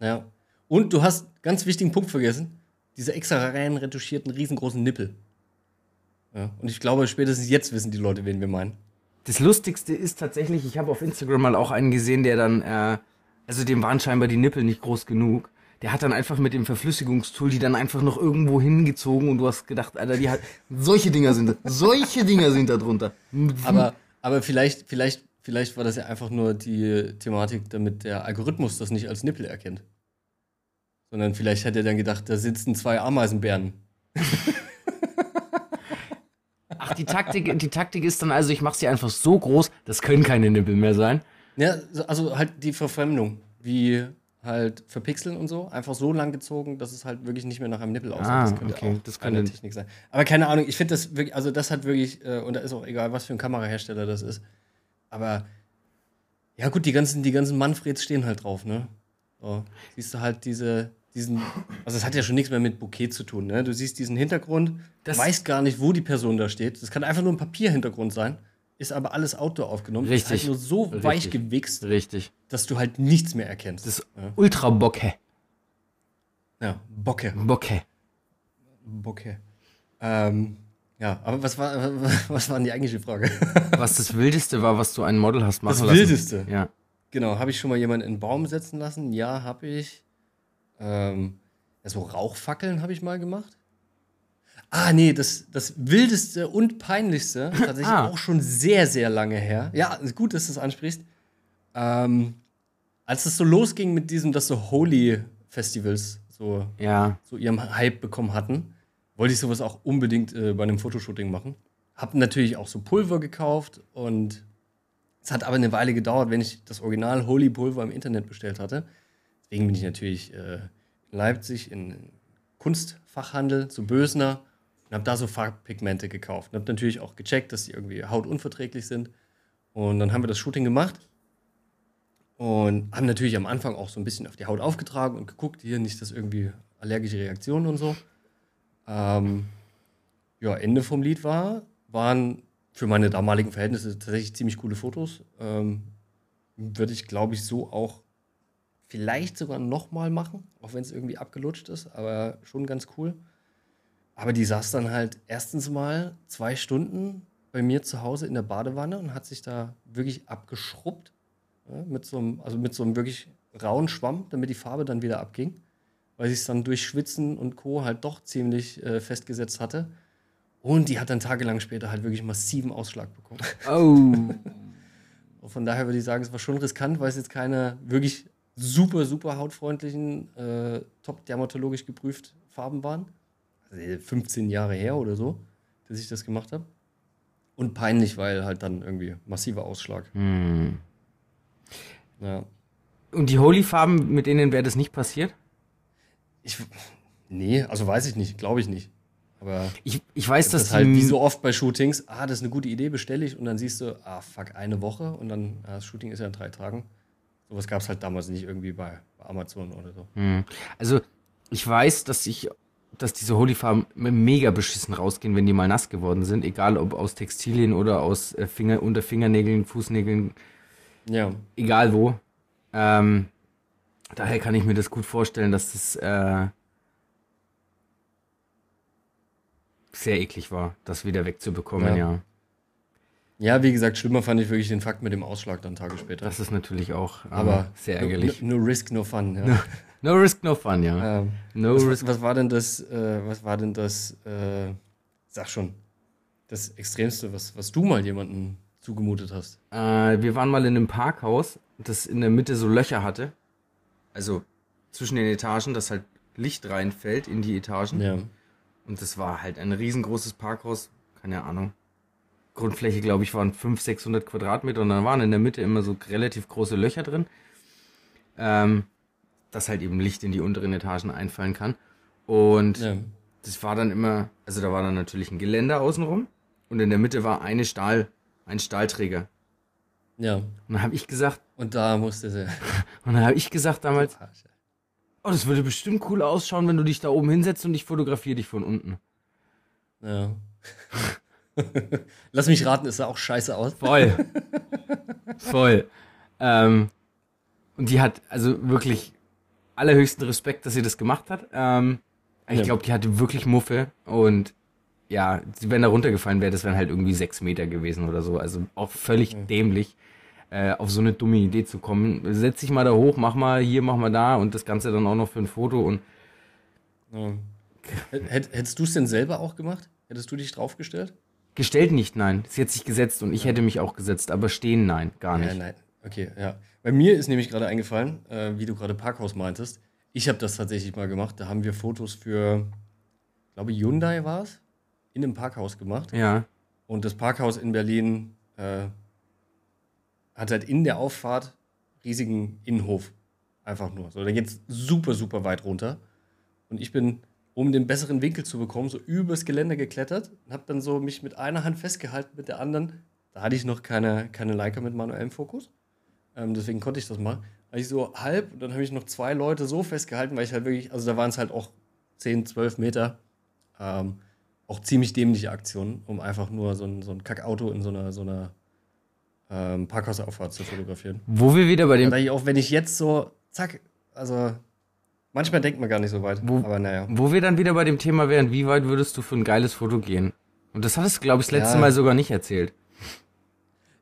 Ja. Und du hast einen ganz wichtigen Punkt vergessen: diese extra rein retuschierten, riesengroßen Nippel. Ja. Und ich glaube, spätestens jetzt wissen die Leute, wen wir meinen. Das Lustigste ist tatsächlich, ich habe auf Instagram mal auch einen gesehen, der dann, äh, also dem waren scheinbar die Nippel nicht groß genug. Der hat dann einfach mit dem Verflüssigungstool die dann einfach noch irgendwo hingezogen und du hast gedacht, Alter, die hat, solche Dinger sind, da- solche Dinger sind da drunter. Aber, aber vielleicht, vielleicht, vielleicht war das ja einfach nur die Thematik, damit der Algorithmus das nicht als Nippel erkennt. Sondern vielleicht hat er dann gedacht, da sitzen zwei Ameisenbären. Ach, die Taktik, die Taktik ist dann also, ich mache sie einfach so groß, das können keine Nippel mehr sein. Ja, so- also halt die Verfremdung, wie halt verpixeln und so, einfach so lang gezogen, dass es halt wirklich nicht mehr nach einem Nippel aussieht. Ah, das könnte okay, auch das eine könnte- Technik sein. Aber keine Ahnung, ich finde das wirklich, also das hat wirklich, äh, und da ist auch egal, was für ein Kamerahersteller das ist. Aber ja gut, die ganzen, die ganzen Manfreds stehen halt drauf, ne? So, siehst du halt diese, diesen, also es hat ja schon nichts mehr mit Bouquet zu tun, ne? Du siehst diesen Hintergrund, Das- weißt gar nicht, wo die Person da steht. Das kann einfach nur ein Papierhintergrund sein, ist aber alles Outdoor aufgenommen. Richtig. Ist halt nur so Richtig. weich gewichst, Richtig. dass du halt nichts mehr erkennst. Das ist ja. ultra Bocke. ja, Bocke. Bocke. Bocke. Ähm, ja, aber was war, was war denn die eigentliche Frage? Was das Wildeste war, was du ein Model hast machen Das lassen. Wildeste? Ja. Genau, habe ich schon mal jemanden in einen Baum setzen lassen? Ja, habe ich. Ähm, ja, so Rauchfackeln habe ich mal gemacht. Ah, nee, das, das Wildeste und Peinlichste, tatsächlich Ah. auch schon sehr, sehr lange her. Ja, gut, dass du es ansprichst. Ähm, als es so losging mit diesem, dass so Holy-Festivals so Ja. so ihrem Hype bekommen hatten, wollte ich sowas auch unbedingt äh, bei einem Fotoshooting machen. Hab natürlich auch so Pulver gekauft und es hat aber eine Weile gedauert, wenn ich das Original Holy Pulver im Internet bestellt hatte. Deswegen bin ich natürlich äh, in Leipzig in Kunstfachhandel zu Bösner und habe da so Farbpigmente gekauft. Und habe natürlich auch gecheckt, dass die irgendwie hautunverträglich sind. Und dann haben wir das Shooting gemacht und haben natürlich am Anfang auch so ein bisschen auf die Haut aufgetragen und geguckt, hier nicht, dass irgendwie allergische Reaktionen und so. Ähm, ja, Ende vom Lied war, waren für meine damaligen Verhältnisse tatsächlich ziemlich coole Fotos. Ähm, Würde ich, glaube ich, so auch vielleicht sogar nochmal machen, auch wenn es irgendwie abgelutscht ist, aber schon ganz cool. Aber die saß dann halt erstens mal zwei Stunden bei mir zu Hause in der Badewanne und hat sich da wirklich abgeschrubbt. Ja, mit so einem, also mit so einem wirklich rauen Schwamm, damit die Farbe dann wieder abging. Weil sich es dann durch Schwitzen und Co. halt doch ziemlich äh, festgesetzt hatte. Und die hat dann tagelang später halt wirklich massiven Ausschlag bekommen. Oh. Von daher würde ich sagen, es war schon riskant, weil es jetzt keine wirklich super, super hautfreundlichen, äh, top dermatologisch geprüft Farben waren. Also 15 Jahre her oder so, dass ich das gemacht habe. Und peinlich, weil halt dann irgendwie massiver Ausschlag. Hm. Ja. Und die Holy-Farben, mit denen wäre das nicht passiert? Ich, nee, also weiß ich nicht, glaube ich nicht. Aber Ich, ich weiß, das dass ist halt wie so oft bei Shootings, ah, das ist eine gute Idee, bestelle ich und dann siehst du, ah, fuck, eine Woche und dann, ah, das Shooting ist ja in drei Tagen. Sowas gab es halt damals nicht irgendwie bei, bei Amazon oder so. Hm. Also, ich weiß, dass ich, dass diese Holy-Farben mega beschissen rausgehen, wenn die mal nass geworden sind, egal ob aus Textilien oder aus äh, Finger, unter Fingernägeln, Fußnägeln, Ja. Egal wo. Ähm, daher kann ich mir das gut vorstellen, dass das äh, sehr eklig war, das wieder wegzubekommen, Ja. ja. Ja, wie gesagt, schlimmer fand ich wirklich den Fakt mit dem Ausschlag dann Tage später. Das ist natürlich auch äh, Aber sehr no- ärgerlich. No, no risk, no fun. Ja. No risk, no fun, ja. Ähm, No was, risk. was war denn das, äh, was war denn das, äh, sag schon, das Extremste, was, was du mal jemandem zugemutet hast? Äh, wir waren mal in einem Parkhaus, das in der Mitte so Löcher hatte. Also zwischen den Etagen, dass halt Licht reinfällt in die Etagen. Ja. Und das war halt ein riesengroßes Parkhaus, keine Ahnung. Grundfläche, glaube ich, waren 500, 600 Quadratmeter und dann waren in der Mitte immer so relativ große Löcher drin, ähm, dass halt eben Licht in die unteren Etagen einfallen kann. Und ja. das war dann immer, also da war dann natürlich ein Geländer außenrum und in der Mitte war eine Stahl, ein Stahlträger. Ja. Und dann habe ich gesagt, Und da musste sie. und dann habe ich gesagt damals, oh, das würde bestimmt cool ausschauen, wenn du dich da oben hinsetzt und ich fotografiere dich von unten. Ja. Lass mich raten, es sah auch scheiße aus. Voll. Voll. Ähm, und die hat also wirklich allerhöchsten Respekt, dass sie das gemacht hat. Ähm, ich Ja. glaube, die hatte wirklich Muffe und ja, wenn da runtergefallen wäre, das wären halt irgendwie sechs Meter gewesen oder so. Also auch völlig Ja. dämlich, äh, auf so eine dumme Idee zu kommen. Setz dich mal da hoch, mach mal hier, mach mal da und das Ganze dann auch noch für ein Foto und Ja. Hätt, hättest du es denn selber auch gemacht? Hättest du dich draufgestellt? Gestellt nicht, nein. Sie hat sich gesetzt und ich hätte mich auch gesetzt, aber stehen, nein, gar nicht. Ja, nein. Okay, ja. Bei mir ist nämlich gerade eingefallen, äh, wie du gerade Parkhaus meintest. Ich habe das tatsächlich mal gemacht. Da haben wir Fotos für, glaube Hyundai war es, in einem Parkhaus gemacht. Ja, Und das Parkhaus in Berlin äh, hat halt in der Auffahrt riesigen Innenhof. Einfach nur. So, da geht's super, super weit runter. Und ich bin, um den besseren Winkel zu bekommen, so übers Geländer geklettert und habe dann so mich mit einer Hand festgehalten, mit der anderen. Da hatte ich noch keine, keine Leica mit manuellem Fokus. Ähm, deswegen konnte ich das machen. Habe ich so halb und dann habe ich noch zwei Leute so festgehalten, weil ich halt wirklich, also da waren es halt auch 10, 12 Meter. Ähm, auch ziemlich dämliche Aktionen, um einfach nur so ein, so ein Kackauto in so einer, so einer ähm, Parkhausauffahrt zu fotografieren. wo wir wieder bei Da dem ich auch, wenn ich jetzt so, zack, also manchmal denkt man gar nicht so weit. Wo- aber naja. Wo wir dann wieder bei dem Thema wären, wie weit würdest du für ein geiles Foto gehen? Und das hattest du, glaube ich, das letzte Ja. Mal sogar nicht erzählt.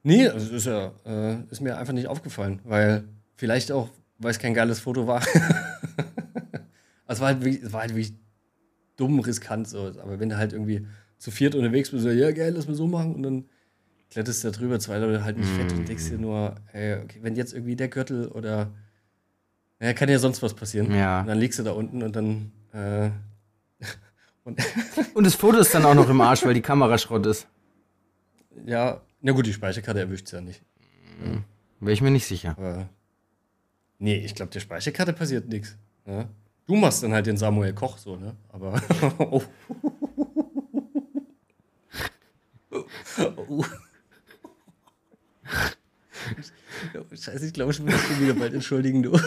Nee, also ist ja, äh, ist mir einfach nicht aufgefallen, weil vielleicht auch, weil es kein geiles Foto war. es war halt wirklich, es war halt wirklich dumm riskant so. Aber wenn du halt irgendwie zu viert unterwegs bist, so, ja geil, lass mal so machen und dann kletterst du da drüber, zwei Leute halt nicht fett und denkst dir nur, ey, okay, wenn jetzt irgendwie der Gürtel oder ja, kann ja sonst was passieren. Ja. Und dann liegst du da unten und dann äh, und Und das Foto ist dann auch noch im Arsch, weil die Kamera Schrott ist. ja, na gut, die Speicherkarte erwischt ja nicht. Wäre ich mir nicht sicher. Aber nee, ich glaube, der Speicherkarte passiert nichts. Ne? Du machst dann halt den Samuel Koch so, ne? Aber. oh. Oh. Scheiße, ich glaube, ich muss mich wieder bald entschuldigen, du.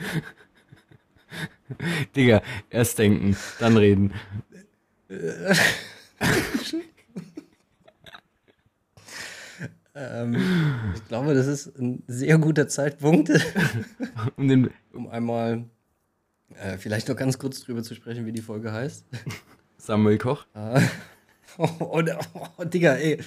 Digga, erst denken, dann reden. Ähm, ich glaube, das ist ein sehr guter Zeitpunkt, Um um einmal äh, vielleicht noch ganz kurz drüber zu sprechen, wie die Folge heißt. Samuel Koch. Ah. Oh, oh, oh, Digga, ey.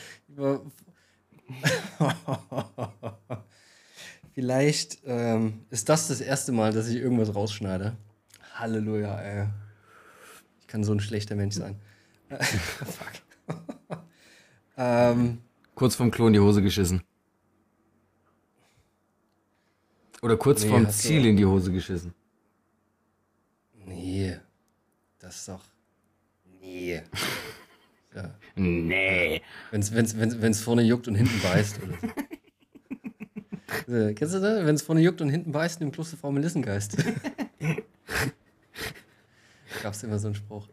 Vielleicht ähm, ist das das erste Mal, dass ich irgendwas rausschneide. Halleluja, ey. Ich kann so ein schlechter Mensch sein. Fuck. ähm, Kurz vorm Klo in die Hose geschissen. Oder kurz Nee, du- Ziel in die Hose geschissen. nee. Das ist doch. Nee. Ja. Nee. Wenn's, wenn's, wenn's, wenn's vorne juckt und hinten beißt. Oder so. Äh, Kennst du das? Wenn es vorne juckt und hinten beißt, im Kloster Frau Melissengeist. Gab es immer so einen Spruch.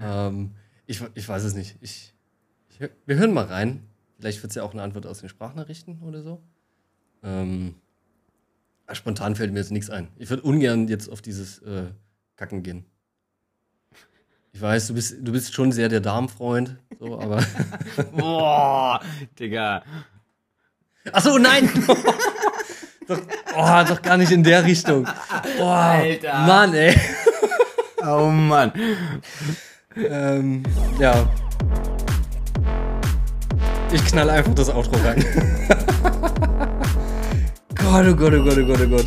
Ähm, ich, ich weiß es nicht. Ich, ich, wir hören mal rein. Vielleicht wird es ja auch eine Antwort aus den Sprachnachrichten oder so. Ähm, ah, spontan fällt mir jetzt nichts ein. Ich würde ungern jetzt auf dieses äh, Kacken gehen. Ich weiß, du bist, du bist schon sehr der Darmfreund, so, aber Boah, Digga. Achso, nein! doch, oh, doch gar nicht in der Richtung. Oh, Alter. Mann, ey. Oh Mann. Ähm, ja. Ich knall einfach das Outro rein. Gott, oh Gott, oh Gott, oh Gott, oh Gott.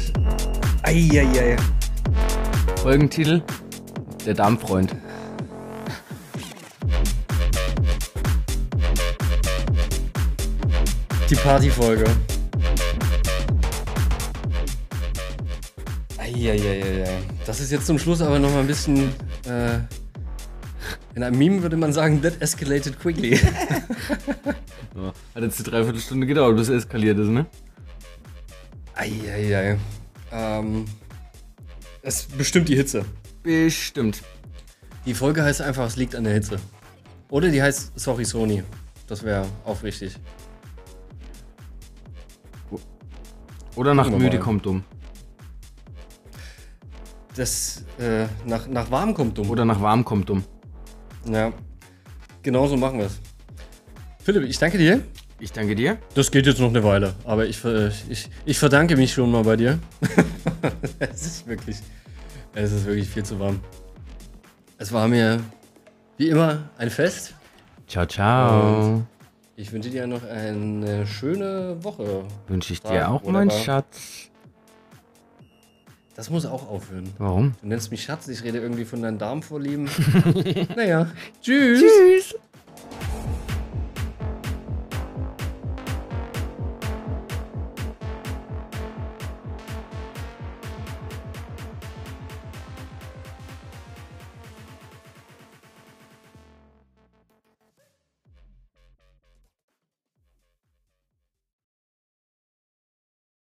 Eieiei. Folgentitel: Der Darmfreund. Die Partyfolge. Eieiei. Das ist jetzt zum Schluss aber noch mal ein bisschen. Äh, in einem Meme würde man sagen, that escalated quickly. Ja. Hat jetzt eine Dreiviertelstunde gedauert, bis es eskaliert ist, ne? Eieiei. Ähm, es bestimmt die Hitze. Bestimmt. Die Folge heißt einfach, es liegt an der Hitze. Oder die heißt Sorry Sony. Das wäre auch richtig. Oder nach müde mal. kommt dumm. Das äh, nach, nach warm kommt dumm. Oder nach warm kommt dumm. Ja. Genauso machen wir es. Philipp, ich danke dir. Ich danke dir. Das geht jetzt noch eine Weile, aber ich, ver- ich, ich verdanke mich schon mal bei dir. es ist wirklich, es ist wirklich viel zu warm. Es war mir wie immer ein Fest. Ciao, ciao. Und- Ich wünsche dir noch eine schöne Woche. Wünsche ich dir auch, mein. Schatz. Das muss auch aufhören. Warum? Du nennst mich Schatz, ich rede irgendwie von deinen Darmvorlieben. naja, tschüss. Tschüss.